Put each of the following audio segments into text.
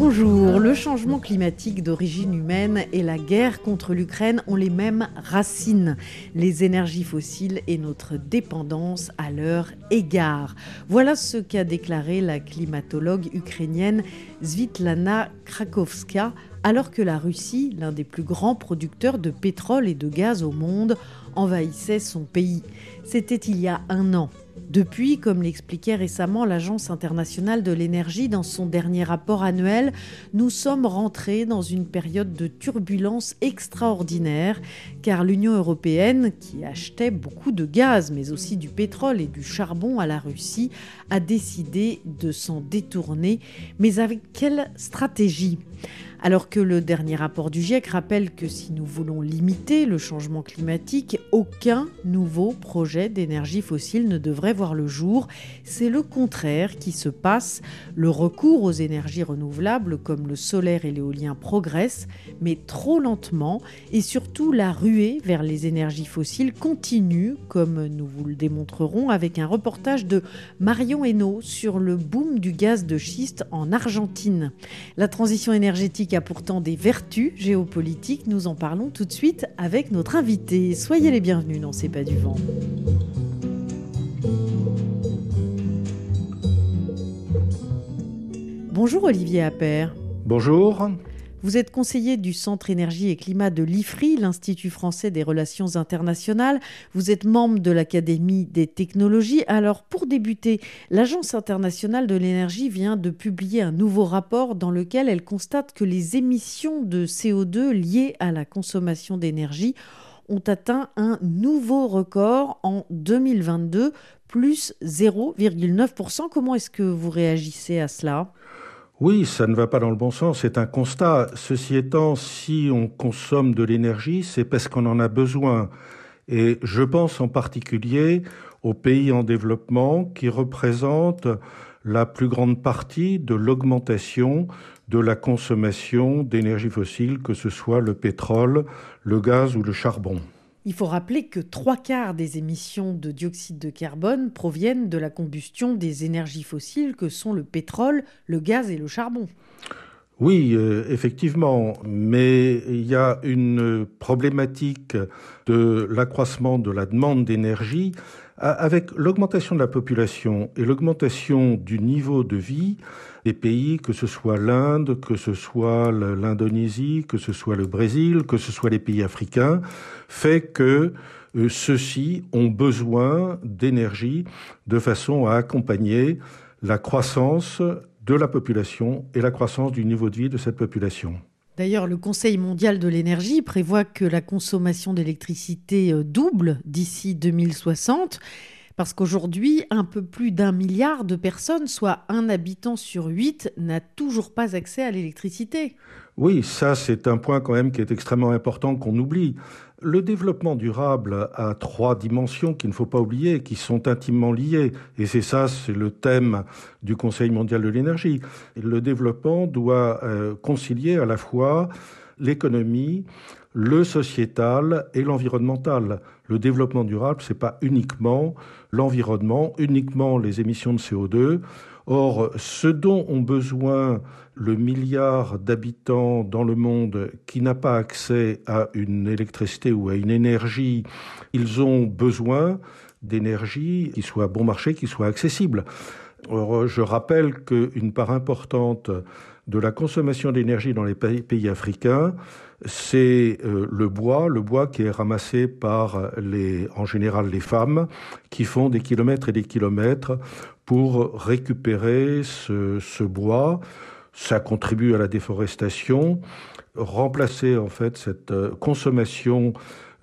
Bonjour, le changement climatique d'origine humaine et la guerre contre l'Ukraine ont les mêmes racines, les énergies fossiles et notre dépendance à leur égard. Voilà ce qu'a déclaré la climatologue ukrainienne Svitlana Krakowska alors que la Russie, l'un des plus grands producteurs de pétrole et de gaz au monde, envahissait son pays. C'était il y a un an. Depuis, comme l'expliquait récemment l'Agence internationale de l'énergie dans son dernier rapport annuel, nous sommes rentrés dans une période de turbulence extraordinaire, car l'Union européenne, qui achetait beaucoup de gaz, mais aussi du pétrole et du charbon à la Russie, a décidé de s'en détourner. Mais avec quelle stratégie? Alors que le dernier rapport du GIEC rappelle que si nous voulons limiter le changement climatique, aucun nouveau projet d'énergie fossile ne devrait voir le jour. C'est le contraire qui se passe. Le recours aux énergies renouvelables comme le solaire et l'éolien progresse, mais trop lentement, et surtout la ruée vers les énergies fossiles continue, comme nous vous le démontrerons avec un reportage de Marion Hainaut sur le boom du gaz de schiste en Argentine. La transition a pourtant des vertus géopolitiques. Nous en parlons tout de suite avec notre invité. Soyez les bienvenus dans C'est pas du vent. Bonjour Olivier Appert. Bonjour. Vous êtes conseiller du Centre énergie et climat de l'IFRI, l'Institut français des relations internationales. Vous êtes membre de l'Académie des technologies. Alors, pour débuter, l'Agence internationale de l'énergie vient de publier un nouveau rapport dans lequel elle constate que les émissions de CO2 liées à la consommation d'énergie ont atteint un nouveau record en 2022, plus 0,9%. Comment est-ce que vous réagissez à cela? Oui, ça ne va pas dans le bon sens, c'est un constat. Ceci étant, si on consomme de l'énergie, c'est parce qu'on en a besoin. Et je pense en particulier aux pays en développement qui représentent la plus grande partie de l'augmentation de la consommation d'énergie fossile, que ce soit le pétrole, le gaz ou le charbon. Il faut rappeler que trois quarts des émissions de dioxyde de carbone proviennent de la combustion des énergies fossiles que sont le pétrole, le gaz et le charbon. Oui, euh, effectivement, mais il y a une problématique de l'accroissement de la demande d'énergie avec l'augmentation de la population et l'augmentation du niveau de vie pays, que ce soit l'Inde, que ce soit l'Indonésie, que ce soit le Brésil, que ce soit les pays africains, fait que euh, ceux-ci ont besoin d'énergie de façon à accompagner la croissance de la population et la croissance du niveau de vie de cette population. D'ailleurs, le Conseil mondial de l'énergie prévoit que la consommation d'électricité euh, double d'ici 2060 parce qu'aujourd'hui, un peu plus d'un milliard de personnes, soit un habitant sur huit, n'a toujours pas accès à l'électricité. Oui, ça c'est un point quand même qui est extrêmement important qu'on oublie. Le développement durable a trois dimensions qu'il ne faut pas oublier, qui sont intimement liées. Et c'est ça, c'est le thème du Conseil mondial de l'énergie. Le développement doit euh, concilier à la fois l'économie, le sociétal et l'environnemental. Le développement durable, c'est pas uniquement l'environnement, uniquement les émissions de CO2. Or, ce dont ont besoin le milliard d'habitants dans le monde qui n'a pas accès à une électricité ou à une énergie, ils ont besoin d'énergie qui soit bon marché, qui soit accessible. Or, je rappelle qu'une part importante de la consommation d'énergie dans les pays africains, c'est euh, le bois, le bois qui est ramassé par les, en général les femmes, qui font des kilomètres et des kilomètres pour récupérer ce, bois. Ça contribue à la déforestation, remplacer en fait cette euh, consommation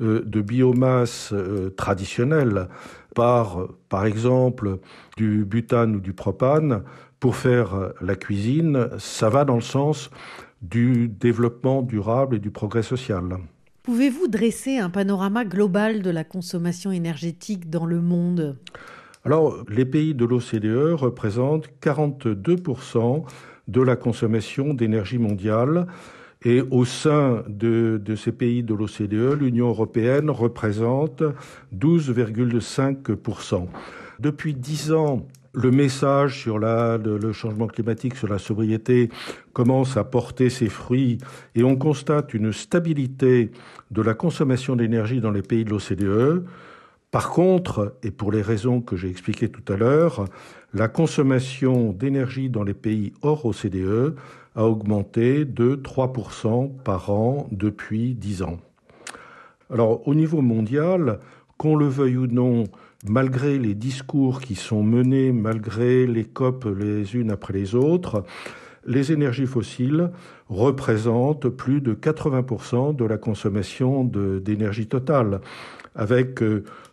euh, de biomasse traditionnelle par, par exemple, du butane ou du propane pour faire la cuisine, ça va dans le sens du développement durable et du progrès social. Pouvez-vous dresser un panorama global de la consommation énergétique dans le monde? Alors, les pays de l'OCDE représentent 42% de la consommation d'énergie mondiale. Et au sein de, de ces pays de l'OCDE, l'Union européenne représente 12,5%. Depuis dix ans, le message sur le, le, changement climatique, sur la sobriété, commence à porter ses fruits et on constate une stabilité de la consommation d'énergie dans les pays de l'OCDE. Par contre, et pour les raisons que j'ai expliquées tout à l'heure, la consommation d'énergie dans les pays hors OCDE a augmenté de 3% par an depuis 10 ans. Alors, au niveau mondial, qu'on le veuille ou non, malgré les discours qui sont menés, malgré les COP les unes après les autres, les énergies fossiles représentent plus de 80% de la consommation d'énergie totale, avec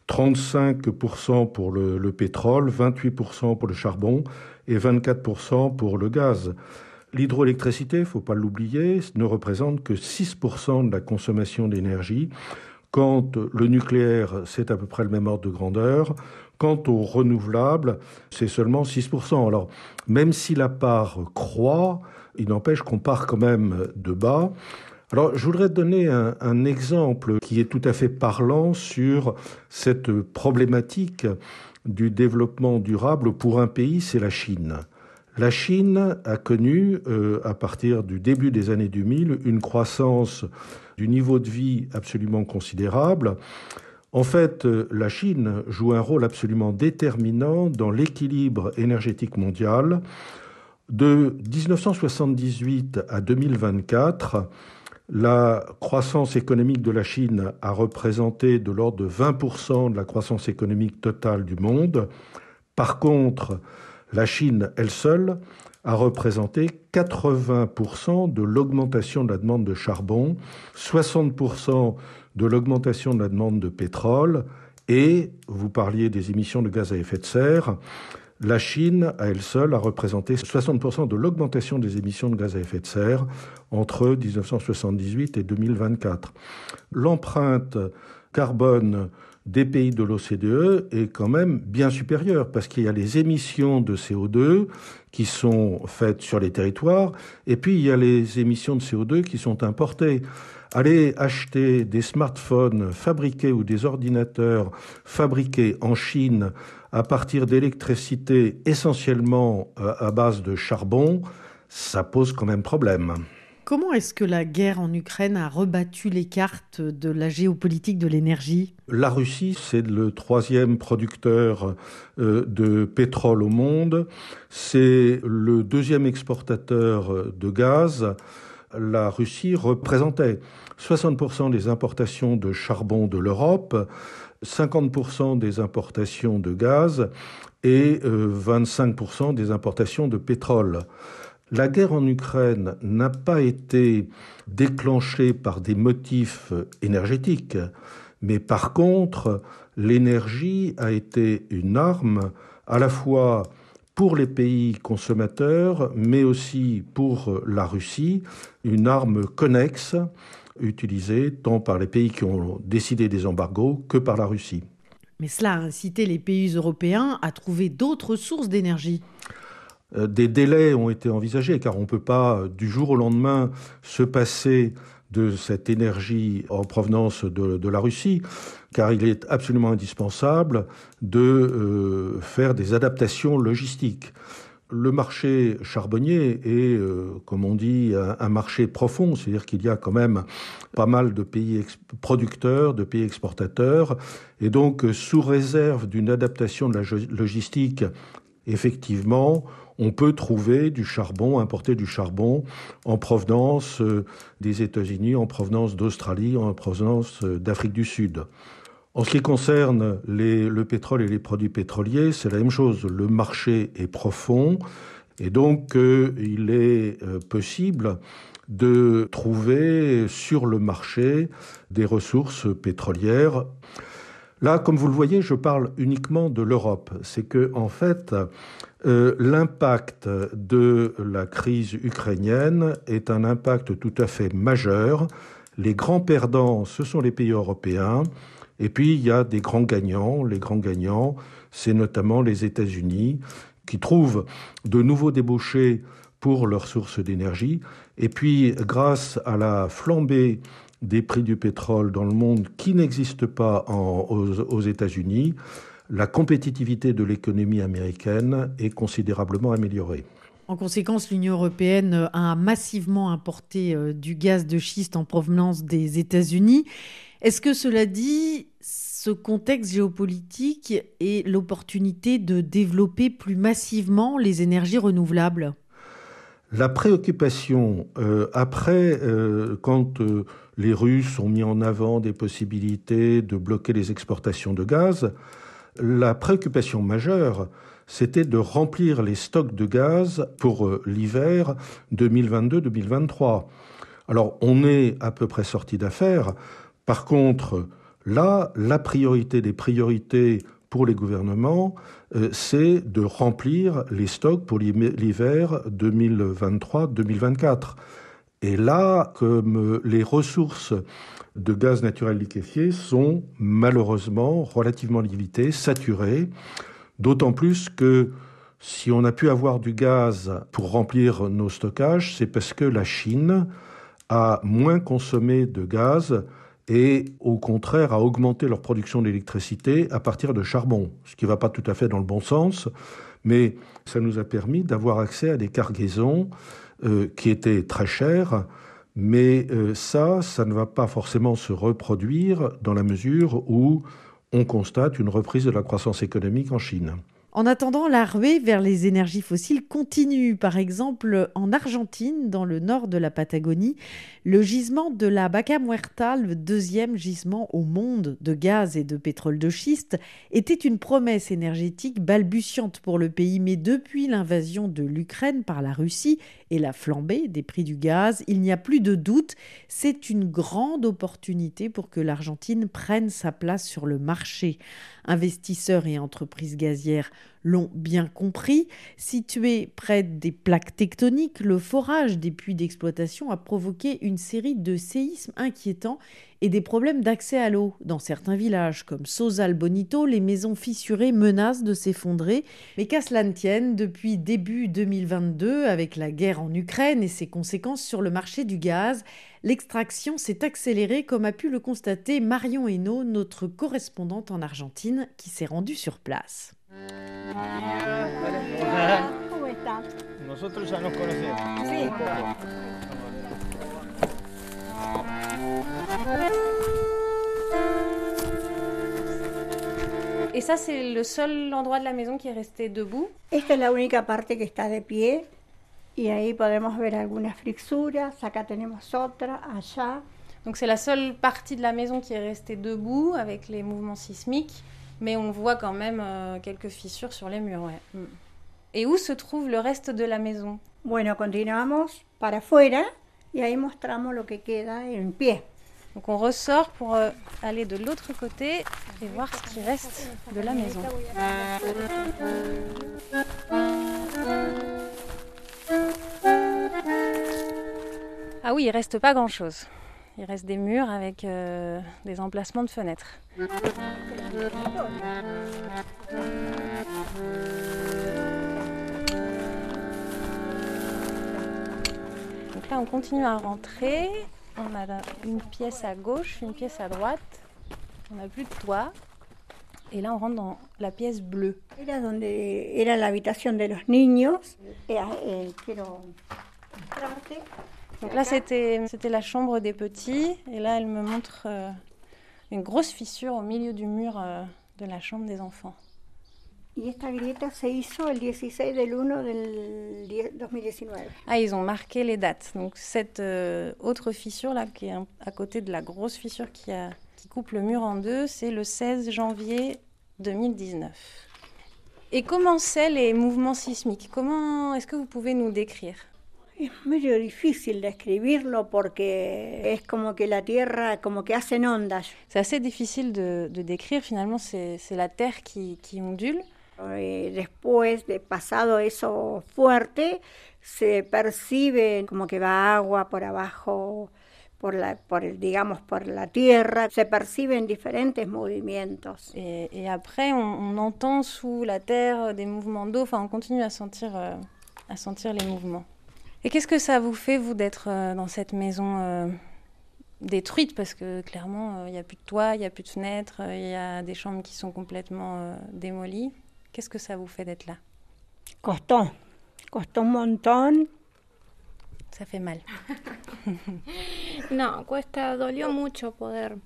35% pour le, le, pétrole, 28% pour le charbon et 24% pour le gaz. L'hydroélectricité, il ne faut pas l'oublier, ne représente que 6% de la consommation d'énergie quand le nucléaire, c'est à peu près le même ordre de grandeur. Quant aux renouvelables, c'est seulement 6%. Alors, même si la part croît, il n'empêche qu'on part quand même de bas. Alors, je voudrais donner un, un, exemple qui est tout à fait parlant sur cette problématique du développement durable pour un pays, c'est la Chine. La Chine a connu, euh, à partir du début des années 2000, une croissance du niveau de vie absolument considérable. En fait, euh, la Chine joue un rôle absolument déterminant dans l'équilibre énergétique mondial. De 1978 à 2024, la croissance économique de la Chine a représenté de l'ordre de 20% de la croissance économique totale du monde. Par contre, la Chine, elle seule, a représenté 80% de l'augmentation de la demande de charbon, 60% de l'augmentation de la demande de pétrole, et vous parliez des émissions de gaz à effet de serre, la Chine, à elle seule, a représenté 60% de l'augmentation des émissions de gaz à effet de serre entre 1978 et 2024. L'empreinte carbone des pays de l'OCDE est quand même bien supérieure parce qu'il y a les émissions de CO2 qui sont faites sur les territoires et puis il y a les émissions de CO2 qui sont importées. Aller acheter des smartphones fabriqués ou des ordinateurs fabriqués en Chine à partir d'électricité essentiellement euh, à base de charbon, ça pose quand même problème. Comment est-ce que la guerre en Ukraine a rebattu les cartes de la géopolitique de l'énergie? La Russie, c'est le troisième producteur euh, de pétrole au monde. C'est le deuxième exportateur de gaz. La Russie représentait 60% des importations de charbon de l'Europe, 50% des importations de gaz et 25% euh, des importations de pétrole. La guerre en Ukraine n'a pas été déclenchée par des motifs énergétiques, mais par contre, l'énergie a été une arme à la fois pour les pays consommateurs, mais aussi pour la Russie, une arme connexe utilisée tant par les pays qui ont décidé des embargos que par la Russie. Mais cela a incité les pays européens à trouver d'autres sources d'énergie. Euh, des délais ont été envisagés, car on ne peut pas euh, du jour au lendemain se passer de cette énergie en provenance de, la Russie, car il est absolument indispensable de euh, faire des adaptations logistiques. Le marché charbonnier est, comme on dit, un marché profond, c'est-à-dire qu'il y a quand même pas mal de pays producteurs, de pays exportateurs, et donc sous réserve d'une adaptation de la logistique, effectivement, on peut trouver du charbon, importer du charbon en provenance euh, des États-Unis, en provenance d'Australie, en provenance euh, d'Afrique du Sud. En ce qui concerne le pétrole et les produits pétroliers, c'est la même chose. Le marché est profond et donc euh, il est possible de trouver sur le marché des ressources pétrolières. Là, comme vous le voyez, je parle uniquement de l'Europe. C'est que, en fait, euh, l'impact de la crise ukrainienne est un impact tout à fait majeur. Les grands perdants, ce sont les pays européens. Et puis, il y a des grands gagnants. Les grands gagnants, c'est notamment les États-Unis, qui trouvent de nouveaux débouchés pour leurs sources d'énergie. Et puis, grâce à la flambée des prix du pétrole dans le monde qui n'existe pas aux États-Unis, la compétitivité de l'économie américaine est considérablement améliorée. En conséquence, l'Union européenne a massivement importé euh, du gaz de schiste en provenance des États-Unis. Est-ce que cela dit, ce contexte géopolitique et l'opportunité de développer plus massivement les énergies renouvelables? La préoccupation, euh, après, euh, quand les Russes ont mis en avant des possibilités de bloquer les exportations de gaz, la préoccupation majeure, c'était de remplir les stocks de gaz pour euh, l'hiver 2022-2023. Alors, on est à peu près sorti d'affaires. Par contre, là, la priorité des priorités pour les gouvernements, euh, c'est de remplir les stocks pour l'hiver 2023-2024. Et là, comme les ressources de gaz naturel liquéfié sont malheureusement relativement limitées, saturées, d'autant plus que si on a pu avoir du gaz pour remplir nos stockages, c'est parce que la Chine a moins consommé de gaz et au contraire a augmenté leur production d'électricité à partir de charbon, ce qui ne va pas tout à fait dans le bon sens, mais ça nous a permis d'avoir accès à des cargaisons euh, qui étaient très chères mais euh, ça, ça ne va pas forcément se reproduire dans la mesure où on constate une reprise de la croissance économique en Chine. En attendant, la ruée vers les énergies fossiles continue. Par exemple, en Argentine, dans le nord de la Patagonie, le gisement de la Vaca Muerta, le deuxième gisement au monde de gaz et de pétrole de schiste, était une promesse énergétique balbutiante pour le pays. Mais depuis l'invasion de l'Ukraine par la Russie et la flambée des prix du gaz, il n'y a plus de doute, c'est une grande opportunité pour que l'Argentine prenne sa place sur le marché. Investisseurs et entreprises gazières l'ont bien compris. Situé près des plaques tectoniques, le forage des puits d'exploitation a provoqué une série de séismes inquiétants et des problèmes d'accès à l'eau. Dans certains villages comme Sosal Bonito, les maisons fissurées menacent de s'effondrer. Mais qu'à cela ne tienne, depuis début 2022, avec la guerre en Ukraine et ses conséquences sur le marché du gaz, l'extraction s'est accélérée comme a pu le constater Marion Hainaut, notre correspondante en Argentine, qui s'est rendue sur place. Nosotros ya nos conocemos. Et ça, c'est le seul endroit de la maison qui est resté debout. Esta es la única parte que está de pie. Y ahí podemos ver algunas frisuras. Acá tenemos otra, allá. Donc c'est la seule partie de la maison qui est restée debout avec les mouvements sismiques, mais on voit quand même euh, quelques fissures sur les murs. Ouais. Mm. Et où se trouve le reste de la maison? Bueno, continuamos para afuera y ahí mostramos lo que queda en pie. Donc on ressort pour euh, aller de l'autre côté et voir ce qui reste de la maison. Ah oui, il reste pas grand-chose. Il reste des murs avec euh, des emplacements de fenêtres. Donc là, on continue à rentrer. On a une pièce à gauche, une pièce à droite. On n'a plus de toit. Et là, on rentre dans la pièce bleue. Era donde era la habitación de los niños. Eh, eh, quiero Donc là, c'était la chambre des petits. Et là, elle me montre euh, une grosse fissure au milieu du mur euh, de la chambre des enfants. Y esta grieta se hizo el 16 del 1 del 2019. Ah, ils ont marqué les dates. Donc cette euh, autre fissure là, qui est à côté de la grosse fissure qui, a, qui coupe le mur en deux, c'est le 16 janvier 2019. Et comment c'est les mouvements sismiques? Comment est-ce que vous pouvez nous décrire? Es medio difícil describirlo porque es como que la tierra, como que hacen ondas. C'est assez difficile de, de décrire. Finalement, c'est la terre qui, qui ondule. Eh, después de pasado eso fuerte, se percibe como que va agua por abajo por la, por digamos, por la tierra, se perciben diferentes movimientos. Et, et après, on, on, entend sous la terre des mouvements d'eau, enfin on continue à sentir, euh, à sentir les mouvements. Et qu'est-ce que ça vous fait, vous, d'être euh, dans cette maison euh, détruite? Parce que clairement, il n'y a plus de toit, il n'y a plus de fenêtres, il y a des chambres qui sont complètement démolies. Qu'est-ce que ça vous fait d'être là? Costó un montón. Ça fait mal. no, cuesta, dolió mucho poder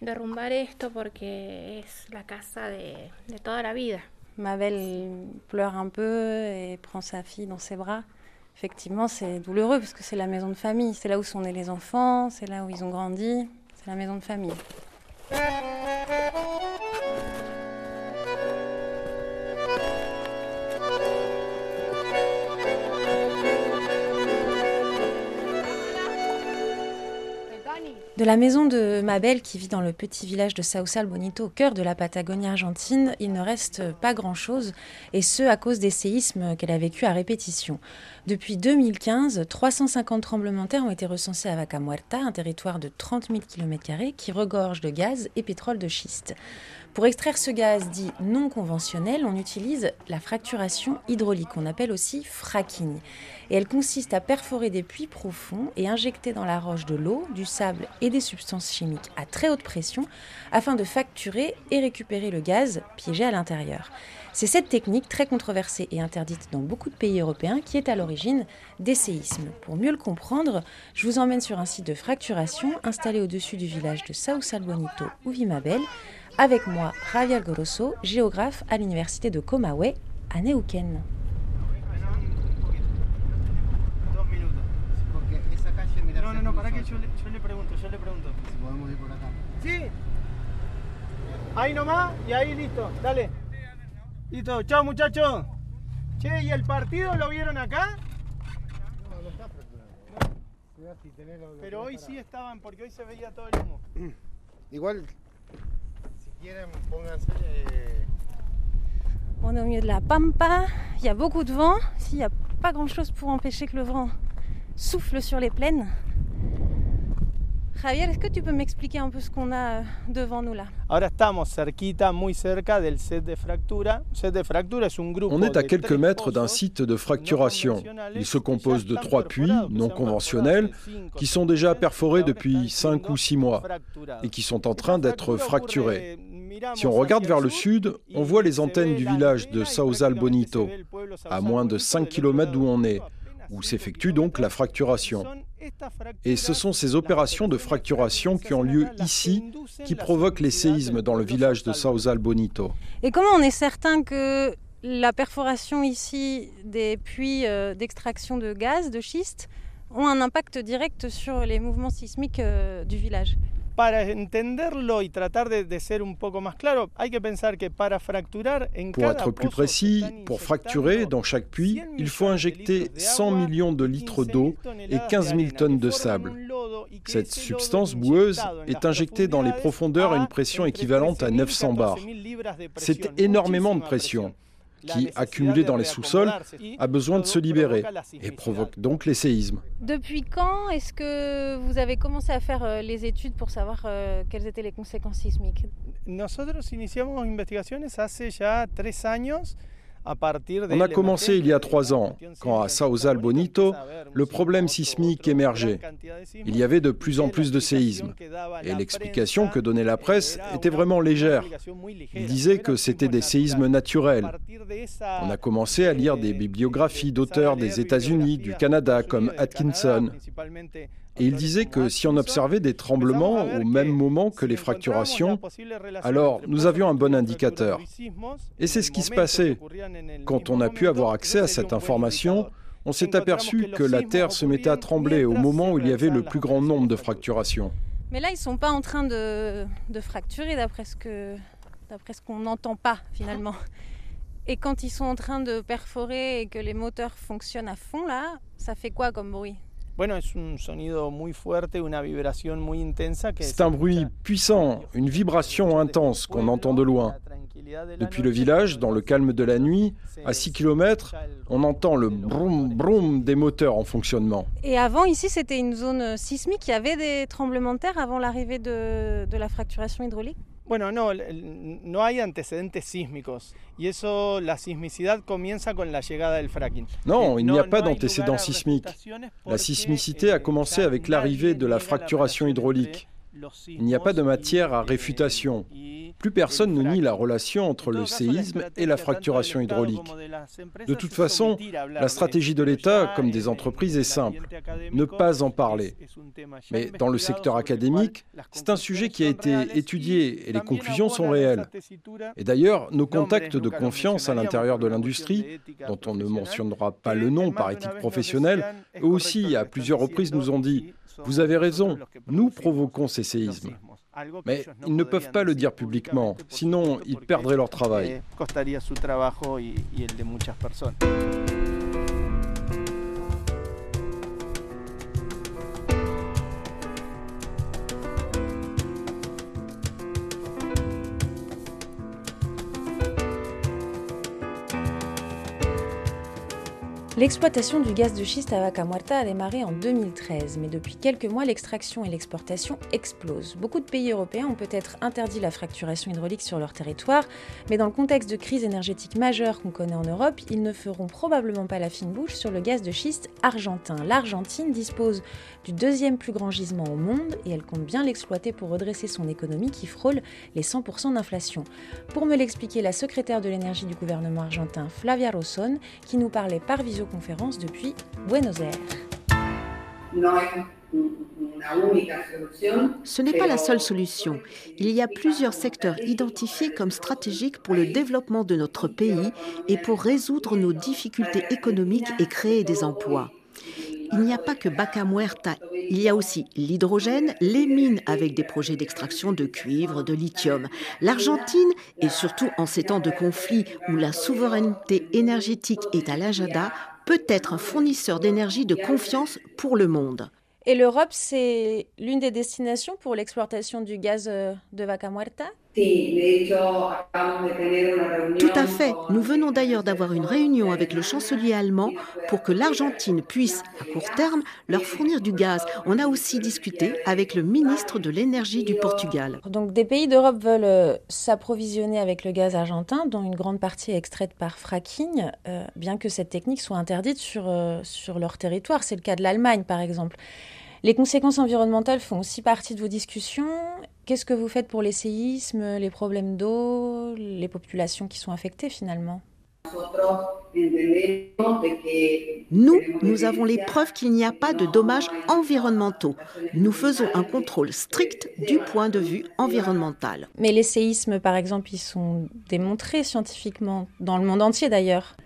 derrumbar esto porque es la casa de, de toda la vida. Mabel pleure un peu et prend sa fille dans ses bras. Effectivement, c'est douloureux parce que c'est la maison de famille. C'est là où sont nés les enfants, c'est là où ils ont grandi. C'est la maison de famille. De la maison de Mabel, qui vit dans le petit village de Sausal Bonito, au cœur de la Patagonie argentine, il ne reste pas grand-chose, et ce à cause des séismes qu'elle a vécus à répétition. Depuis 2015, 350 tremblements de terre ont été recensés à Vaca Muerta, un territoire de 30 000 km qui regorge de gaz et pétrole de schiste. Pour extraire ce gaz dit non conventionnel, on utilise la fracturation hydraulique, qu'on appelle aussi fracking. Et elle consiste à perforer des puits profonds et injecter dans la roche de l'eau, du sable et des substances chimiques à très haute pression afin de facturer et récupérer le gaz piégé à l'intérieur. C'est cette technique très controversée et interdite dans beaucoup de pays européens qui est à l'origine des séismes. Pour mieux le comprendre, je vous emmène sur un site de fracturation installé au-dessus du village de Sao Salbonito ou Vimabel avec moi, Javier Goroso, géographe à l'université de Comawe, à Neuquén. No, no, no, para que yo le, yo le pregunto, yo le pregunto. Si podemos ir por acá. Sí. Ahí nomás y ahí listo, dale. Listo, chao muchachos. Che, ¿y el partido lo vieron acá? No, no está fracturado. Pero hoy sí estaban, porque hoy se veía todo el humo. Igual Euh, On est au milieu de la pampa, il y a beaucoup de vent. Ici, il n'y a pas grand-chose pour empêcher que le vent souffle sur les plaines. Javier, est-ce que tu peux m'expliquer un peu ce qu'on a euh, devant nous là? Ahora estamos cerquita, muy cerca del set de fractura. Set de fractura es un grupo On est à quelques mètres d'un site de fracturation. Il se compose de trois puits non conventionnels qui sont déjà perforés depuis cinq ou six mois et qui sont en train d'être fracturés. Si on regarde vers le sud, on voit les antennes du village de Sausal Bonito, à moins de 5 km d'où on est, où s'effectue donc la fracturation. Et ce sont ces opérations de fracturation qui ont lieu ici qui provoquent les séismes dans le village de Sausal Bonito. Et comment on est certain que la perforation ici des puits euh, d'extraction de gaz, de schiste, ont un impact direct sur les mouvements sismiques euh, du village? Para entenderlo y tratar de, de, ser un poco más claro, hay que pensar que para fracturar en Pour être plus précis, pour fracturer dans chaque puits, il faut injecter 100 millions de litres d'eau et 15 000 tonnes de sable. Cette substance boueuse est injectée dans les profondeurs à une pression équivalente à 900 bars. C'est énormément de pression qui, accumulé dans les sous-sols, a besoin de se libérer et provoque donc les séismes. Depuis quand est-ce que vous avez commencé à faire euh, les études pour savoir euh, quelles étaient les conséquences sismiques? Nosotros iniciamos investigaciones hace ya tres años on a commencé il y a trois ans, quand à Sausal Bonito, le problème sismique émergeait. Il y avait de plus en plus de séismes. Et l'explication que donnait la presse était vraiment légère. Il disait que c'était des séismes naturels. On a commencé à lire des bibliographies d'auteurs des États-Unis, du Canada, comme Atkinson. Et il disait que si on observait des tremblements au même moment que les fracturations, alors nous avions un bon indicateur. Et c'est ce qui se passait. Quand on a pu avoir accès à cette information, on s'est aperçu que la Terre se mettait à trembler au moment où il y avait le plus grand nombre de fracturations. Mais là, ils ne sont pas en train de, de fracturer d'après ce que d'après ce qu'on n'entend pas finalement. Et quand ils sont en train de perforer et que les moteurs fonctionnent à fond là, ça fait quoi comme bruit? C'est un bruit puissant, une vibration intense qu'on entend de loin. Depuis le village, dans le calme de la nuit, à 6 km, on entend le broum broum des moteurs en fonctionnement. Et avant, ici, c'était une zone sismique. Il y avait des tremblements de terre avant l'arrivée de, de la fracturation hydraulique? Bueno, no, no hay antecedentes sísmicos. Y eso, la sismicidad comienza con la llegada del fracking. Non, il n'y a pas d'antécédents sismiques. La sismicité a commencé avec l'arrivée de la fracturation hydraulique. Il n'y a pas de matière à réfutation. Plus personne ne nie la relation entre le séisme et la fracturation hydraulique. De toute façon, la stratégie de l'État, comme des entreprises, est simple. Ne pas en parler. Mais dans le secteur académique, c'est un sujet qui a été étudié et les conclusions sont réelles. Et d'ailleurs, nos contacts de confiance à l'intérieur de l'industrie, dont on ne mentionnera pas le nom par éthique professionnelle, eux aussi, à plusieurs reprises, nous ont dit vous avez raison, nous provoquons ces séismes. Mais ils ne peuvent pas le dire publiquement, sinon ils perdraient leur travail. L'exploitation du gaz de schiste à Vaca Muerta a démarré en 2013, mais depuis quelques mois, l'extraction et l'exportation explosent. Beaucoup de pays européens ont peut-être interdit la fracturation hydraulique sur leur territoire, mais dans le contexte de crise énergétique majeure qu'on connaît en Europe, ils ne feront probablement pas la fine bouche sur le gaz de schiste argentin. L'Argentine dispose du deuxième plus grand gisement au monde et elle compte bien l'exploiter pour redresser son économie qui frôle les 100% d'inflation. Pour me l'expliquer, la secrétaire de l'énergie du gouvernement argentin, Flavia Rosson, qui nous parlait par visioconférence conférence depuis Buenos Aires. Ce n'est pas la seule solution. Il y a plusieurs secteurs identifiés comme stratégiques pour le développement de notre pays et pour résoudre nos difficultés économiques et créer des emplois. Il n'y a pas que Vaca Muerta, il y a aussi l'hydrogène, les mines avec des projets d'extraction de cuivre, de lithium. L'Argentine, et surtout en ces temps de conflit où la souveraineté énergétique est à l'agenda, peut être un fournisseur d'énergie de confiance pour le monde. Et l'Europe, c'est l'une des destinations pour l'exploitation du gaz euh, de Vaca Muerta? Tout à fait. Nous venons d'ailleurs d'avoir une réunion avec le chancelier allemand pour que l'Argentine puisse, à court terme, leur fournir du gaz. On a aussi discuté avec le ministre de l'énergie du Portugal. Donc des pays d'Europe veulent euh, s'approvisionner avec le gaz argentin, dont une grande partie est extraite par fracking, euh, bien que cette technique soit interdite sur, euh, sur leur territoire. C'est le cas de l'Allemagne, par exemple. Les conséquences environnementales font aussi partie de vos discussions. Qu'est-ce que vous faites pour les séismes, les problèmes d'eau, les populations qui sont affectées finalement? Nous, nous avons les preuves qu'il n'y a pas de dommages environnementaux. Nous faisons un contrôle strict du point de vue environnemental. Mais les séismes, par exemple, ils sont démontrés scientifiquement, dans le monde entier d'ailleurs.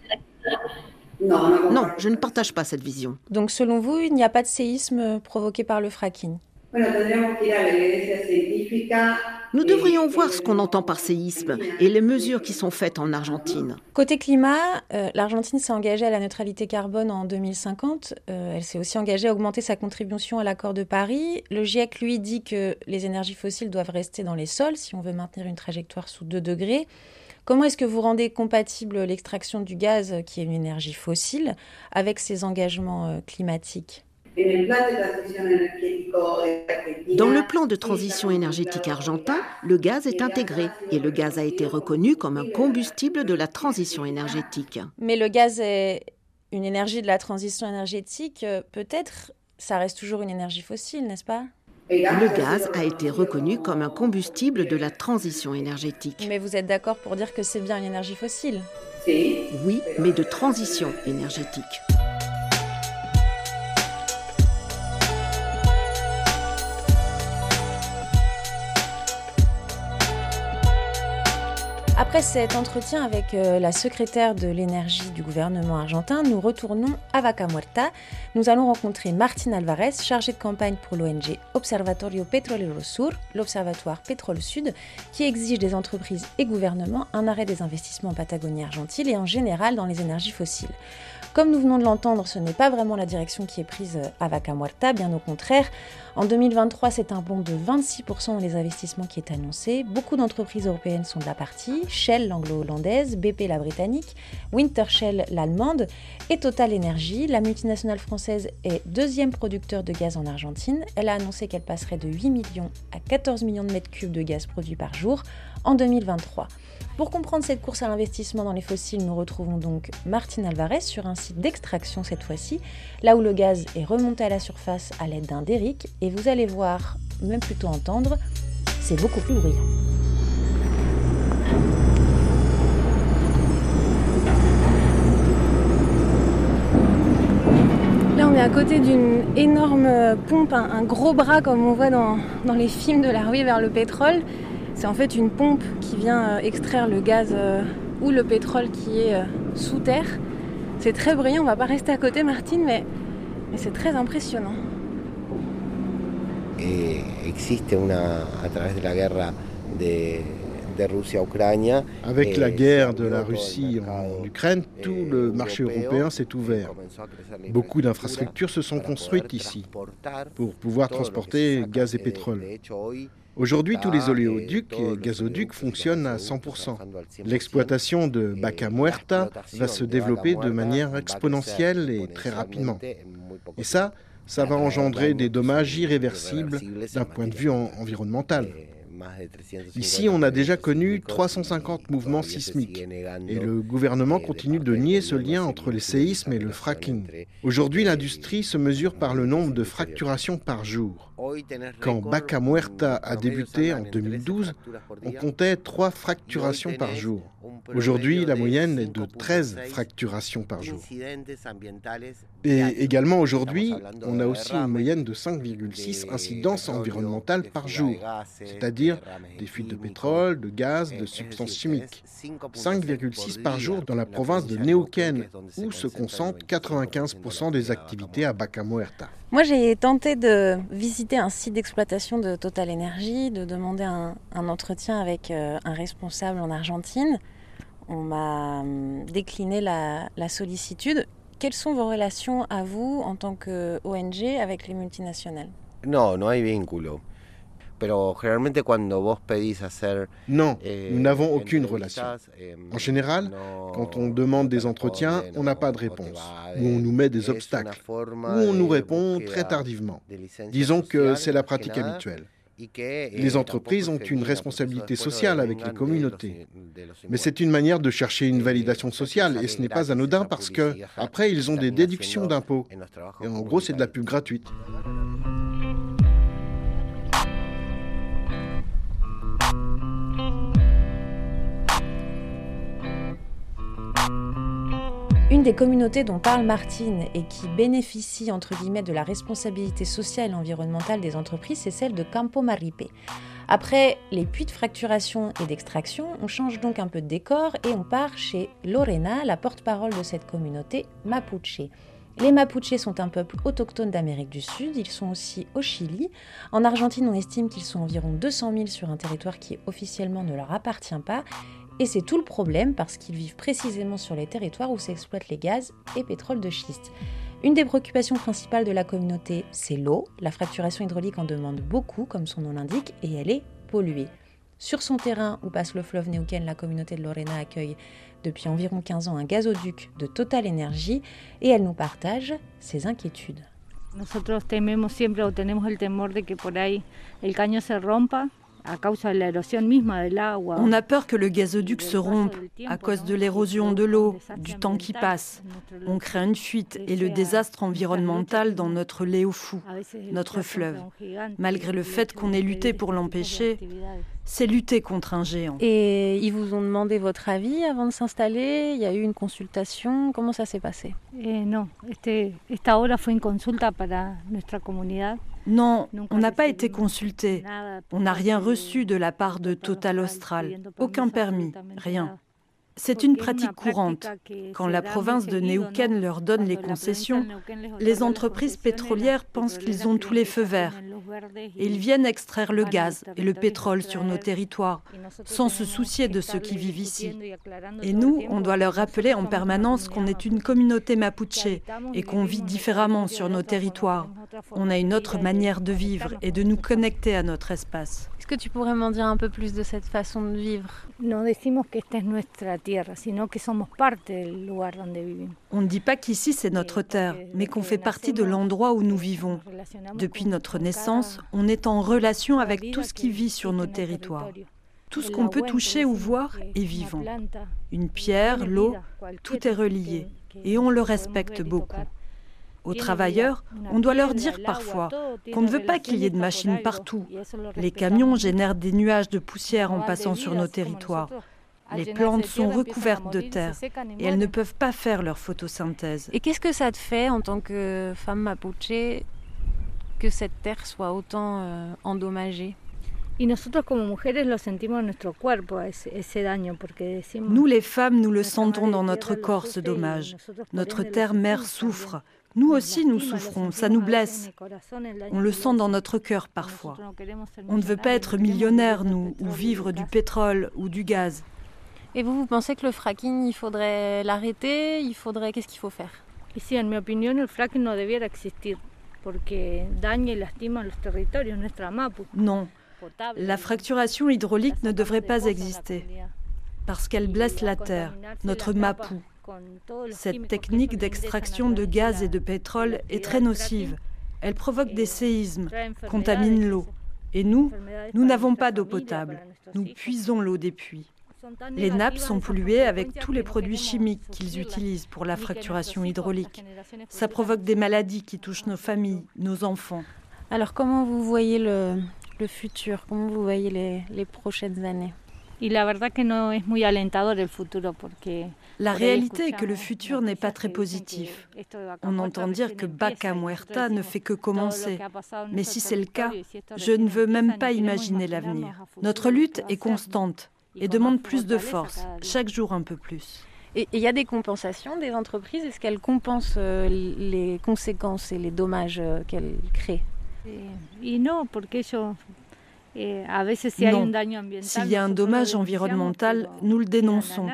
Non, je ne partage pas cette vision. Donc selon vous, il n'y a pas de séisme provoqué par le fracking? Nous devrions voir ce qu'on entend par séisme et les mesures qui sont faites en Argentine. Côté climat, euh, l'Argentine s'est engagée à la neutralité carbone en 2050. Euh, elle s'est aussi engagée à augmenter sa contribution à l'accord de Paris. Le GIEC, lui, dit que les énergies fossiles doivent rester dans les sols si on veut maintenir une trajectoire sous 2 degrés. Comment est-ce que vous rendez compatible l'extraction du gaz, qui est une énergie fossile, avec ces engagements euh, climatiques? Dans le plan de transition énergétique argentin, le gaz est intégré et le gaz a été reconnu comme un combustible de la transition énergétique. Mais le gaz est une énergie de la transition énergétique, euh, peut-être ça reste toujours une énergie fossile, n'est-ce pas? Le gaz a été reconnu comme un combustible de la transition énergétique. Mais vous êtes d'accord pour dire que c'est bien une énergie fossile? Oui, mais de transition énergétique. Après cet entretien avec euh, la secrétaire de l'énergie du gouvernement argentin, nous retournons à Vaca Muerta. Nous allons rencontrer Martin Alvarez, chargé de campagne pour l'ONG Observatorio Petrolero Sur, l'Observatoire Pétrole Sud, qui exige des entreprises et gouvernements un arrêt des investissements en Patagonie argentine et en général dans les énergies fossiles. Comme nous venons de l'entendre, ce n'est pas vraiment la direction qui est prise à Vaca Muerta, bien au contraire. En 2023, c'est un bond de 26% dans les investissements qui est annoncé. Beaucoup d'entreprises européennes sont de la partie, Shell l'anglo-hollandaise, BP la britannique, Wintershell l'allemande et Total Energy, la multinationale française, est deuxième producteur de gaz en Argentine. Elle a annoncé qu'elle passerait de 8 millions à 14 millions de mètres cubes de gaz produits par jour en 2023. Pour comprendre cette course à l'investissement dans les fossiles, nous retrouvons donc Martin Alvarez sur un site d'extraction cette fois-ci, là où le gaz est remonté à la surface à l'aide d'un derrick, et vous allez voir, même plutôt entendre, c'est beaucoup plus bruyant. Là, on est à côté d'une énorme pompe, un, gros bras comme on voit dans, dans les films de la ruée vers le pétrole. C'est en fait une pompe qui vient euh, extraire le gaz euh, ou le pétrole qui est euh, sous terre. C'est très brillant, on va pas rester à côté Martine, mais, mais c'est très impressionnant. Et existe una, a travers de la guerre de, avec la guerre de la Russie en Ukraine, tout le marché européen s'est ouvert. Beaucoup d'infrastructures se sont construites ici pour pouvoir transporter gaz et pétrole. Aujourd'hui, tous les oléoducs et gazoducs fonctionnent à 100%. L'exploitation de Vaca Muerta va se développer de manière exponentielle et très rapidement. Et ça, ça va engendrer des dommages irréversibles d'un point de vue environnemental. Ici, on a déjà connu 350 mouvements sismiques et le gouvernement continue de nier ce lien entre les séismes et le fracking. Aujourd'hui, l'industrie se mesure par le nombre de fracturations par jour. Quand Baca Muerta a débuté en 2012, on comptait 3 fracturations par jour. Aujourd'hui, la moyenne est de 13 fracturations par jour. Et également aujourd'hui, on a aussi une moyenne de 5,6 incidences environnementales par jour, c'est-à-dire des fuites de pétrole, de gaz, de substances chimiques. 5,6 par jour dans la province de Neuquén, où se concentrent 95% des activités à Baca Muerta. Moi, j'ai tenté de visiter un site d'exploitation de Total Energy, de demander un, entretien avec euh, un responsable en Argentine. On m'a hum, décliné la, sollicitude. Quelles sont vos relations à vous en tant qu'ONG avec les multinationales? Non, no hay vínculo. Non, eh, nous n'avons aucune relation. En général, quand on demande des entretiens, on n'a pas de réponse, ou on nous met des obstacles, ou on nous répond très tardivement. Disons que c'est la pratique habituelle. Les entreprises ont une responsabilité sociale avec les communautés. Mais c'est une manière de chercher une validation sociale et ce n'est pas anodin parce que après ils ont des déductions d'impôts. Et en gros, c'est de la pub gratuite. Une des communautés dont parle Martine et qui bénéficie entre guillemets de la responsabilité sociale et environnementale des entreprises, c'est celle de Campo Maripe. Après les puits de fracturation et d'extraction, on change donc un peu de décor et on part chez Lorena, la porte-parole de cette communauté Mapuche. Les Mapuches sont un peuple autochtone d'Amérique du Sud, ils sont aussi au Chili. En Argentine, on estime qu'ils sont environ 200 000 sur un territoire qui officiellement ne leur appartient pas et c'est tout le problème parce qu'ils vivent précisément sur les territoires où s'exploitent les gaz et pétrole de schiste. Une des préoccupations principales de la communauté, c'est l'eau. La fracturation hydraulique en demande beaucoup, comme son nom l'indique, et elle est polluée. Sur son terrain où passe le fleuve Neuquén, la communauté de Lorena accueille depuis environ 15 ans un gazoduc de Total Energy et elle nous partage ses inquiétudes. Nosotros tememos siempre o tenemos el temor de que por ahí el caño se rompa on a peur que le gazoduc se rompe à cause de l'érosion de l'eau, du temps qui passe. On craint une fuite et le désastre environnemental dans notre Léofou, notre fleuve. Malgré le fait qu'on ait lutté pour l'empêcher, c'est lutter contre un géant. Et ils vous ont demandé votre avis avant de s'installer? Il y a eu une consultation? Comment ça s'est passé? Eh, Non, esta hora fue une consulta para nuestra comunidad. Non, on n'a pas été consulté. On n'a rien reçu de la part de Total Austral. Aucun permis, rien. C'est une pratique courante. Quand la province de Neuquén leur donne les concessions, les entreprises pétrolières pensent qu'ils ont tous les feux verts. Et ils viennent extraire le gaz et le pétrole sur nos territoires, sans se soucier de ceux qui vivent ici. Et nous, on doit leur rappeler en permanence qu'on est une communauté mapuche et qu'on vit différemment sur nos territoires. On a une autre manière de vivre et de nous connecter à notre espace. Est-ce que tu pourrais m'en dire un peu plus de cette façon de vivre? No decimos que esta es nuestra tierra, sino que somos parte del lugar donde vivimos. On ne dit pas qu'ici c'est notre terre, mais qu'on fait partie de l'endroit où nous vivons. Depuis notre naissance, on est en relation avec tout ce qui vit sur nos territoires. Tout ce qu'on peut toucher ou voir est vivant. Une pierre, l'eau, tout est relié et on le respecte beaucoup. Aux travailleurs, on doit leur dire parfois qu'on ne veut pas qu'il y ait de machines partout. Les camions génèrent des nuages de poussière en passant sur nos territoires. Les plantes sont recouvertes de terre et elles ne peuvent pas faire leur photosynthèse. Et qu'est-ce que ça te fait en tant que femme mapuche que cette terre soit autant euh, endommagée? Nous, les femmes, nous le sentons dans notre corps, ce dommage. Notre terre-mère souffre. Nous aussi, nous souffrons, ça nous blesse. On le sent dans notre cœur parfois. On ne veut pas être millionnaire, nous, ou vivre du pétrole ou du gaz. Et vous, vous pensez que le fracking, il faudrait l'arrêter? Il faudrait Qu'est-ce qu'il faut faire? Ici, en mi opinion, le fracking ne nuestra Mapu. Non, la fracturation hydraulique ne devrait pas exister parce qu'elle blesse la terre, notre Mapu. Cette technique d'extraction de gaz et de pétrole est très nocive. Elle provoque des séismes, contamine l'eau. Et nous, nous n'avons pas d'eau potable. Nous puisons l'eau des puits. Les nappes sont polluées avec tous les produits chimiques qu'ils utilisent pour la fracturation hydraulique. Ça provoque des maladies qui touchent nos familles, nos enfants. Alors comment vous voyez le, futur? Comment vous voyez les, les prochaines années? La réalité est que le futur n'est pas très positif. On entend dire que Baca Muerta ne fait que commencer. Mais si c'est le cas, je ne veux même pas imaginer l'avenir. Notre lutte est constante et demande plus de force, chaque jour un peu plus. Et il y a des compensations des entreprises? Est-ce qu'elles compensent euh, les conséquences et les dommages euh, qu'elles créent? Non, que s'il y a un dommage environnemental, nous le dénonçons.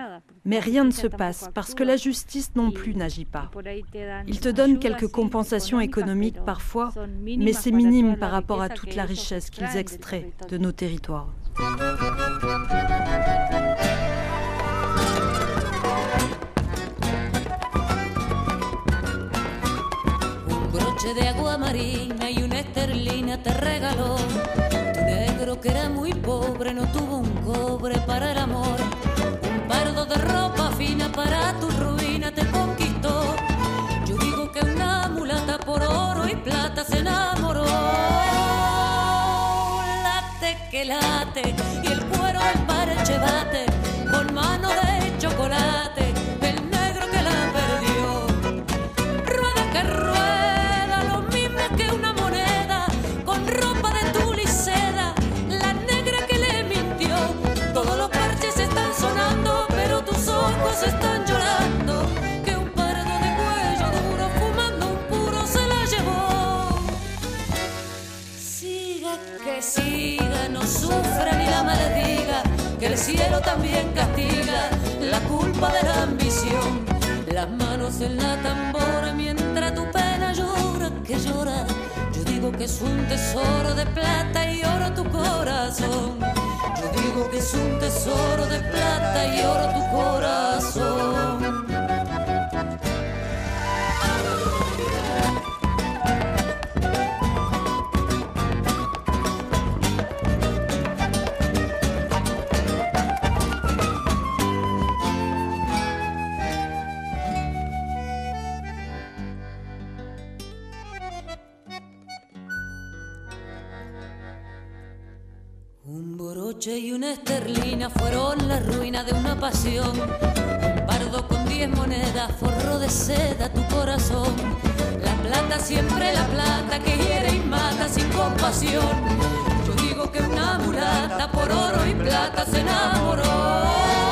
Mais rien ne se passe parce que la justice non plus n'agit pas. Ils te donnent quelques compensations économiques parfois, mais c'est minime par rapport à toute la richesse qu'ils extraient de nos territoires. que era muy pobre no tuvo un cobre para el amor. Fina para tu ruina te conquistó. Yo digo que una mulata por oro y plata se enamoró. Late que late cielo también castiga la culpa de la ambición. Las manos en la tambora mientras tu pena llora, que llora. Yo digo que es un tesoro de plata y oro tu corazón. Pasión. Con diez monedas, forro de seda tu corazón. La plata, siempre la plata que hiere y mata sin compasión. Yo digo que una mulata por oro y plata se enamoró.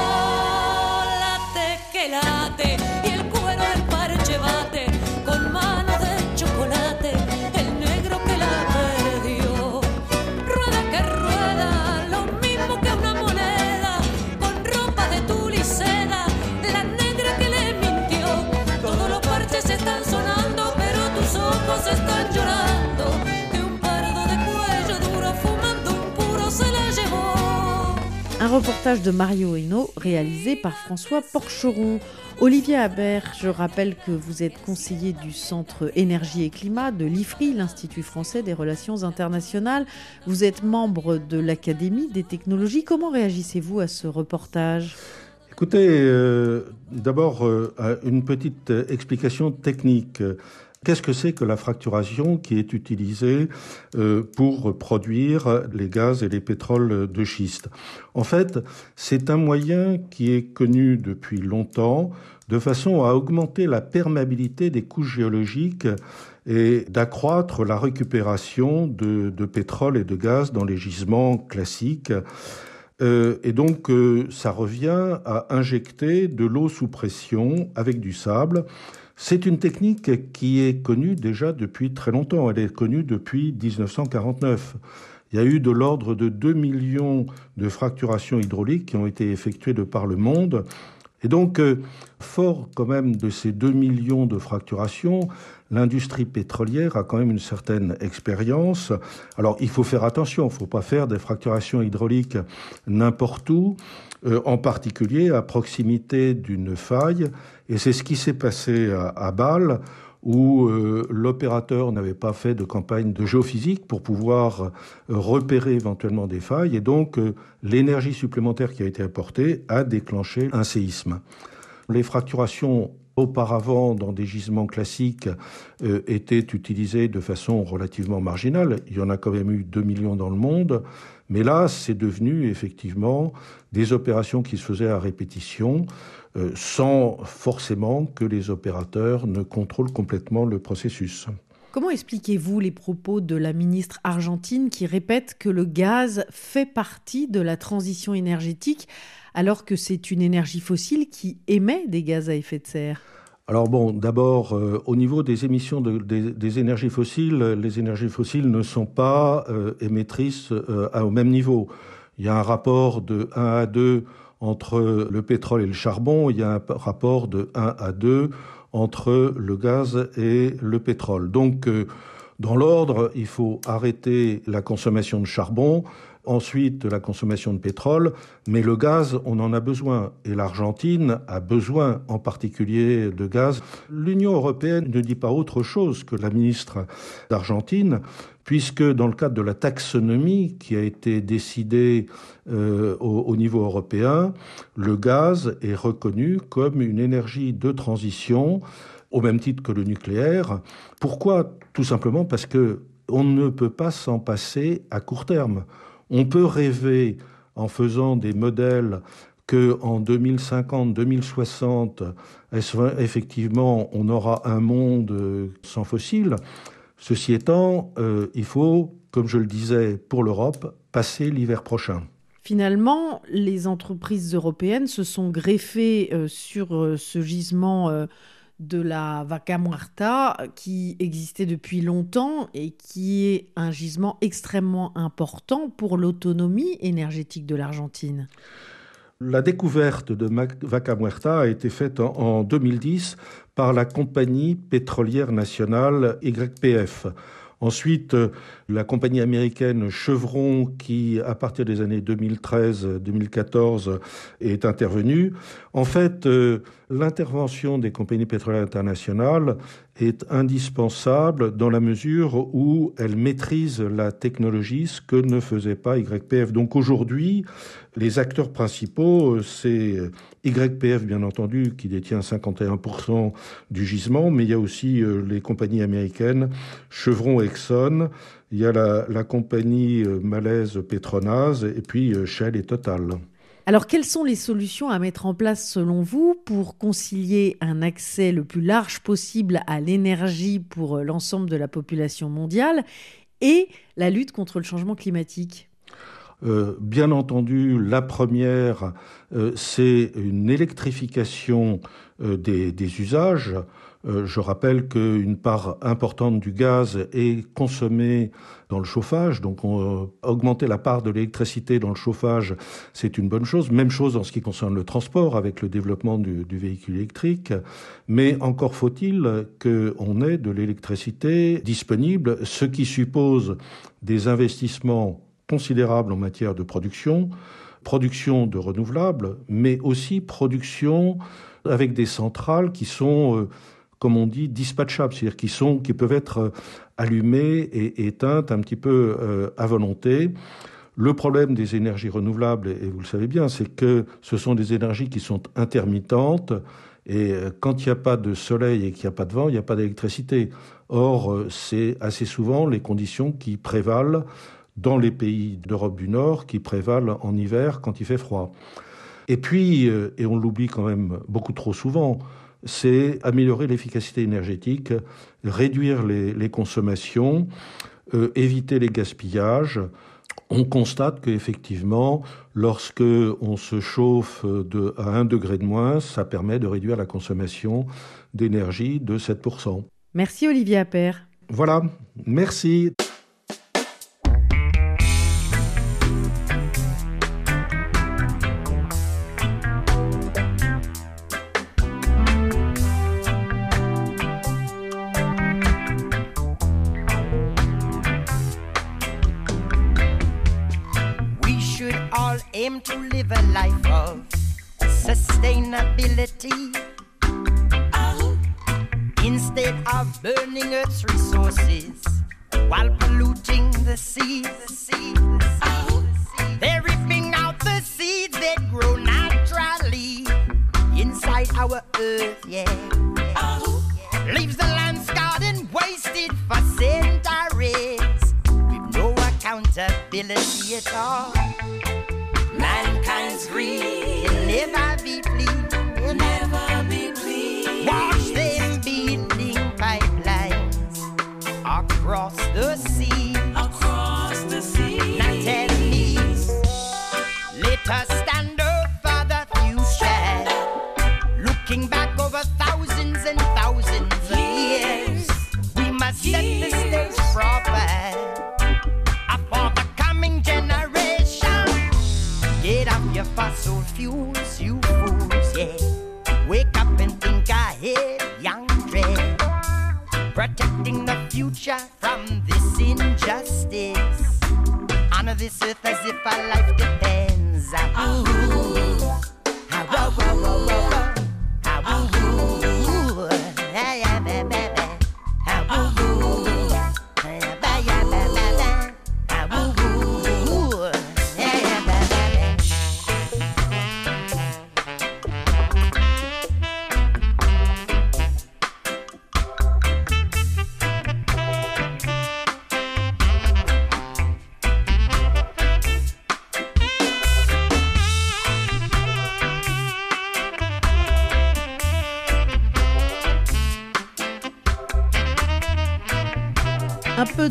Un reportage de Mario Heno réalisé par François Porcheron. Olivier Habert, je rappelle que vous êtes conseiller du Centre Énergie et Climat de l'IFRI, l'Institut français des relations internationales. Vous êtes membre de l'Académie des technologies. Comment réagissez-vous à ce reportage? Écoutez, euh, d'abord, euh, une petite euh, explication technique. Qu'est-ce que c'est que la fracturation qui est utilisée euh, pour produire les gaz et les pétroles de schiste? En fait, c'est un moyen qui est connu depuis longtemps de façon à augmenter la perméabilité des couches géologiques et d'accroître la récupération de, pétrole et de gaz dans les gisements classiques. Euh, et donc, euh, ça revient à injecter de l'eau sous pression avec du sable. C'est une technique qui est connue déjà depuis très longtemps. Elle est connue depuis 1949. Il y a eu de l'ordre de 2 millions de fracturations hydrauliques qui ont été effectuées de par le monde. Et donc, euh, fort quand même de ces 2 millions de fracturations, l'industrie pétrolière a quand même une certaine expérience. Alors, il faut faire attention, il ne faut pas faire des fracturations hydrauliques n'importe où, euh, en particulier à proximité d'une faille. Et c'est ce qui s'est passé à, Bâle, où euh, l'opérateur n'avait pas fait de campagne de géophysique pour pouvoir euh, repérer éventuellement des failles, et donc l'énergie supplémentaire qui a été apportée a déclenché un séisme. Les fracturations auparavant dans des gisements classiques étaient utilisées de façon relativement marginale. Il y en a quand même eu 2 millions dans le monde. Mais là, c'est devenu effectivement des opérations qui se faisaient à répétition, euh, sans forcément que les opérateurs ne contrôlent complètement le processus. Comment expliquez-vous les propos de la ministre argentine qui répète que le gaz fait partie de la transition énergétique alors que c'est une énergie fossile qui émet des gaz à effet de serre? Alors bon, d'abord, euh, au niveau des émissions de, des, énergies fossiles, les énergies fossiles ne sont pas euh, émettrices euh, au même niveau. Il y a un rapport de 1 à 2 entre le pétrole et le charbon, il y a un rapport de 1 à 2 entre le gaz et le pétrole. Donc, dans l'ordre, il faut arrêter la consommation de charbon, ensuite la consommation de pétrole, mais le gaz, on en a besoin. Et l'Argentine a besoin en particulier de gaz. L'Union européenne ne dit pas autre chose que la ministre d'Argentine, puisque dans le cadre de la taxonomie qui a été décidée euh, au, au, niveau européen, le gaz est reconnu comme une énergie de transition au même titre que le nucléaire. Pourquoi? Tout simplement parce que on ne peut pas s'en passer à court terme. On peut rêver en faisant des modèles que en 2050, 2060, effectivement, on aura un monde sans fossiles? Ceci étant, euh, il faut, comme je le disais pour l'Europe, passer l'hiver prochain. Finalement, les entreprises européennes se sont greffées euh, sur euh, ce gisement euh, de la Vaca Muerta qui existait depuis longtemps et qui est un gisement extrêmement important pour l'autonomie énergétique de l'Argentine. La découverte de Vaca Muerta a été faite en 2010 par la compagnie pétrolière nationale YPF. Ensuite, la compagnie américaine Chevron, qui, à partir des années 2013-2014, est intervenue. En fait, euh, l'intervention des compagnies pétrolières internationales est indispensable dans la mesure où elle maîtrise la technologie, ce que ne faisait pas YPF. Donc aujourd'hui, les acteurs principaux, c'est YPF, bien entendu, qui détient 51% du gisement, mais il y a aussi euh, les compagnies américaines, Chevron, Exxon, il y a la, la compagnie euh, malaise Petronas, et puis euh, Shell et Total. Alors, quelles sont les solutions à mettre en place selon vous pour concilier un accès le plus large possible à l'énergie pour l'ensemble de la population mondiale et la lutte contre le changement climatique? Euh, bien entendu, la première, euh, c'est une électrification euh, des, des, usages. Je rappelle qu'une part importante du gaz est consommée dans le chauffage, donc augmenter la part de l'électricité dans le chauffage, c'est une bonne chose. Même chose en ce qui concerne le transport, avec le développement du, véhicule électrique. Mais encore faut-il qu'on ait de l'électricité disponible, ce qui suppose des investissements considérable en matière de production, production de renouvelables, mais aussi production avec des centrales qui sont, euh, comme on dit, dispatchables, c'est-à-dire qui, sont, qui peuvent être euh, allumées et éteintes un petit peu euh, à volonté. Le problème des énergies renouvelables, et vous le savez bien, c'est que ce sont des énergies qui sont intermittentes, et quand il n'y a pas de soleil et qu'il n'y a pas de vent, il n'y a pas d'électricité. Or, c'est assez souvent les conditions qui prévalent dans les pays d'Europe du Nord qui prévalent en hiver quand il fait froid. Et puis, euh, et on l'oublie quand même beaucoup trop souvent, c'est améliorer l'efficacité énergétique, réduire les, consommations, euh, éviter les gaspillages. On constate qu'effectivement, lorsque on se chauffe de, à 1 degré de moins, ça permet de réduire la consommation d'énergie de 7%. Merci Olivier Appert. Voilà, merci. Sustainability. Instead of burning Earth's resources while polluting the seas, they're ripping out the seeds that grow naturally inside our Earth, yeah. Leaves the land scarred and wasted for centuries with no accountability at all mankind's greed never be clean. Watch them beating pipelines across the sea. I like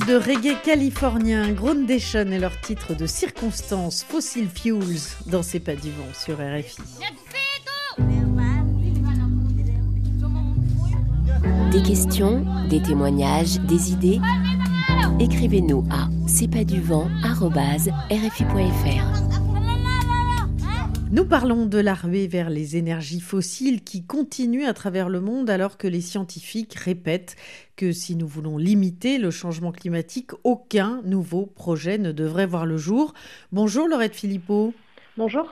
de reggae californien, Groundation est leur titre de circonstance, Fossil Fuels, dans C'est pas du vent sur RFI. Des questions, des témoignages, des idées? Écrivez-nous à c'est pas du vent rfi.fr. Nous parlons de la ruée vers les énergies fossiles qui continue à travers le monde alors que les scientifiques répètent que si nous voulons limiter le changement climatique, aucun nouveau projet ne devrait voir le jour. Bonjour Laurette Philippot. Bonjour.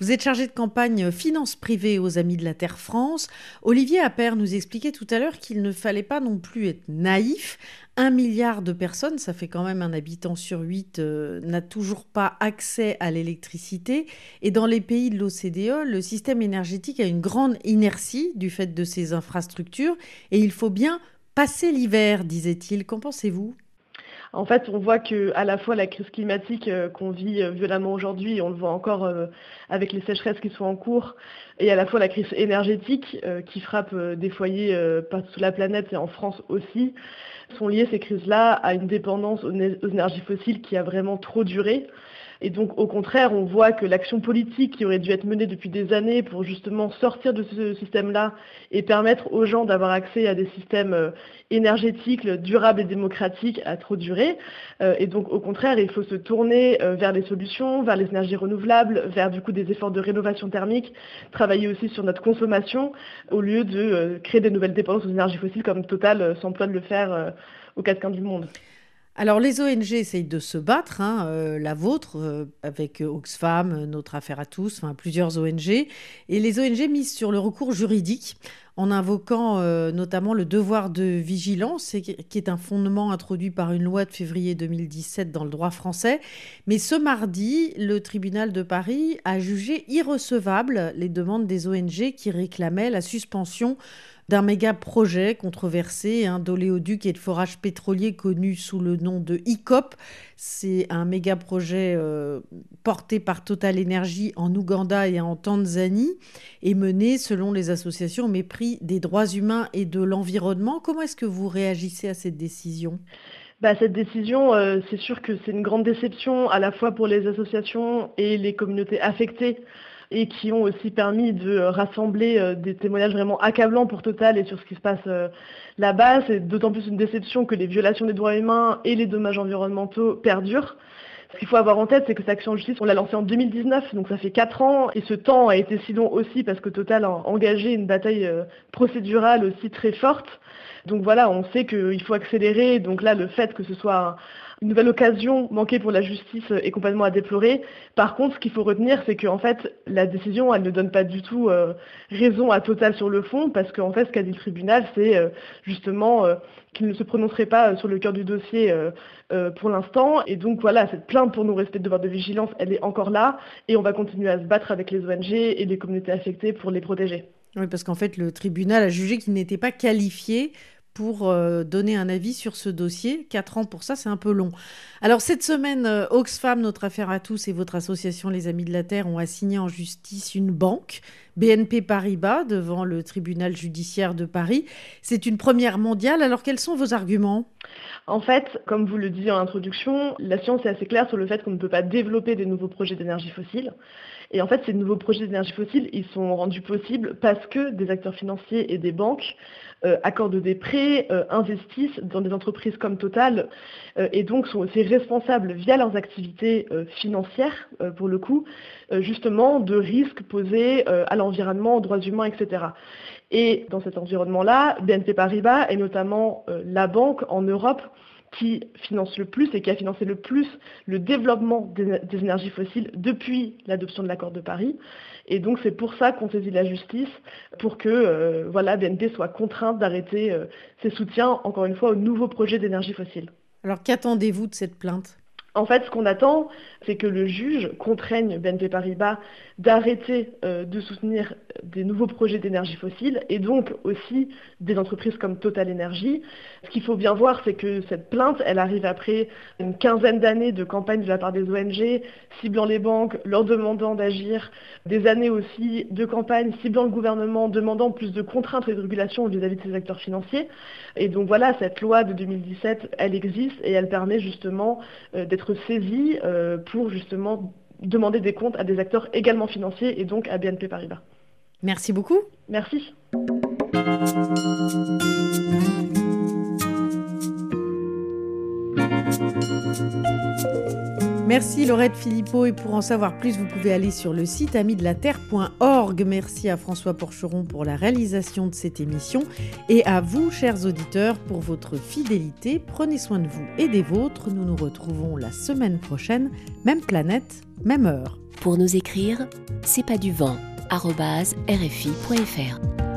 Vous êtes chargé de campagne finance privée aux Amis de la Terre France. Olivier Appert nous expliquait tout à l'heure qu'il ne fallait pas non plus être naïf. Un milliard de personnes, ça fait quand même un habitant sur huit, euh, n'a toujours pas accès à l'électricité. Et dans les pays de l'OCDE, le système énergétique a une grande inertie du fait de ses infrastructures. Et il faut bien passer l'hiver, disait-il. Qu'en pensez-vous? En fait, on voit que à la fois la crise climatique euh, qu'on vit euh, violemment aujourd'hui, on le voit encore euh, avec les sécheresses qui sont en cours, et à la fois la crise énergétique qui frappe des foyers partout sur la planète et en France aussi, sont liées ces crises-là à une dépendance aux énergies fossiles qui a vraiment trop duré. Et donc, au contraire, on voit que l'action politique qui aurait dû être menée depuis des années pour justement sortir de ce système-là et permettre aux gens d'avoir accès à des systèmes euh, énergétiques durables et démocratiques a trop duré. Euh, et donc, au contraire, il faut se tourner euh, vers les solutions, vers les énergies renouvelables, vers du coup des efforts de rénovation thermique, travailler aussi sur notre consommation au lieu de créer des nouvelles dépendances aux énergies fossiles comme Total s'emploie de le faire aux quatre du monde. Alors les ONG essayent de se battre, hein, euh, la vôtre, euh, avec Oxfam, Notre Affaire à tous, plusieurs ONG, et les ONG misent sur le recours juridique en invoquant euh, notamment le devoir de vigilance, qui est un fondement introduit par une loi de février 2017 dans le droit français. Mais ce mardi, le tribunal de Paris a jugé irrecevable les demandes des ONG qui réclamaient la suspension d'un méga projet controversé hein, d'oléoduc et de forage pétrolier connu sous le nom de ICOP. C'est un méga projet euh, porté par Total Energy en Ouganda et en Tanzanie et mené, selon les associations, au mépris des droits humains et de l'environnement. Comment est-ce que vous réagissez à cette décision? Bah, cette décision, euh, c'est sûr que c'est une grande déception à la fois pour les associations et les communautés affectées et qui ont aussi permis de rassembler euh, des témoignages vraiment accablants pour Total et sur ce qui se passe euh, là-bas. C'est d'autant plus une déception que les violations des droits humains et les dommages environnementaux perdurent. Ce qu'il faut avoir en tête, c'est que cette action en justice, on l'a lancée en 2019, donc ça fait 4 ans, et ce temps a été si long aussi parce que Total a engagé une bataille euh, procédurale aussi très forte. Donc voilà, on sait qu'il faut accélérer, donc là, le fait que ce soit une nouvelle occasion manquée pour la justice est complètement à déplorer. Par contre, ce qu'il faut retenir, c'est qu'en fait, la décision, elle ne donne pas du tout euh, raison à Total sur le fond, parce qu'en fait, ce qu'a dit le tribunal, c'est euh, justement euh, qu'il ne se prononcerait pas sur le cœur du dossier pour l'instant. Et donc voilà, cette plainte pour nos respects de devoir de vigilance, elle est encore là, et on va continuer à se battre avec les ONG et les communautés affectées pour les protéger. Oui, parce qu'en fait, le tribunal a jugé qu'il n'était pas qualifié pour euh, donner un avis sur ce dossier. Quatre ans pour ça, c'est un peu long. Alors cette semaine, euh, Oxfam, notre affaire à tous et votre association Les Amis de la Terre ont assigné en justice une banque, BNP Paribas, devant le tribunal judiciaire de Paris. C'est une première mondiale. Alors quels sont vos arguments? En fait, comme vous le disiez en introduction, la science est assez claire sur le fait qu'on ne peut pas développer des nouveaux projets d'énergie fossile. Et en fait, ces nouveaux projets d'énergie fossile, ils sont rendus possibles parce que des acteurs financiers et des banques euh, accordent des prêts, euh, investissent dans des entreprises comme Total euh, et donc sont aussi responsables via leurs activités financières, pour le coup, justement de risques posés à l'environnement, aux droits humains, etc. Et dans cet environnement-là, BNP Paribas est notamment la banque en Europe qui finance le plus et qui a financé le plus le développement des, énergies fossiles depuis l'adoption de l'accord de Paris. Et donc c'est pour ça qu'on saisit la justice, pour que euh, BNP soit contrainte d'arrêter euh, ses soutiens, encore une fois, aux nouveaux projets d'énergie fossile. Alors qu'attendez-vous de cette plainte? En fait, ce qu'on attend, c'est que le juge contraigne BNP Paribas d'arrêter euh, de soutenir des nouveaux projets d'énergie fossile et donc aussi des entreprises comme Total Energy. Ce qu'il faut bien voir, c'est que cette plainte, elle arrive après une quinzaine d'années de campagne de la part des ONG, ciblant les banques, leur demandant d'agir, des années aussi de campagne ciblant le gouvernement, demandant plus de contraintes et de régulation vis-à-vis de ces acteurs financiers. Et donc voilà, cette loi de 2017, elle existe et elle permet justement euh, d'être saisie euh, pour justement demander des comptes à des acteurs également financiers et donc à BNP Paribas. Merci beaucoup. Merci. Merci Laurette Philippot et pour en savoir plus, vous pouvez aller sur le site amidelaterre.org. Merci à François Porcheron pour la réalisation de cette émission et à vous, chers auditeurs, pour votre fidélité. Prenez soin de vous et des vôtres. Nous nous retrouvons la semaine prochaine, même planète, même heure. Pour nous écrire, c'est pas du vent, rfi.fr.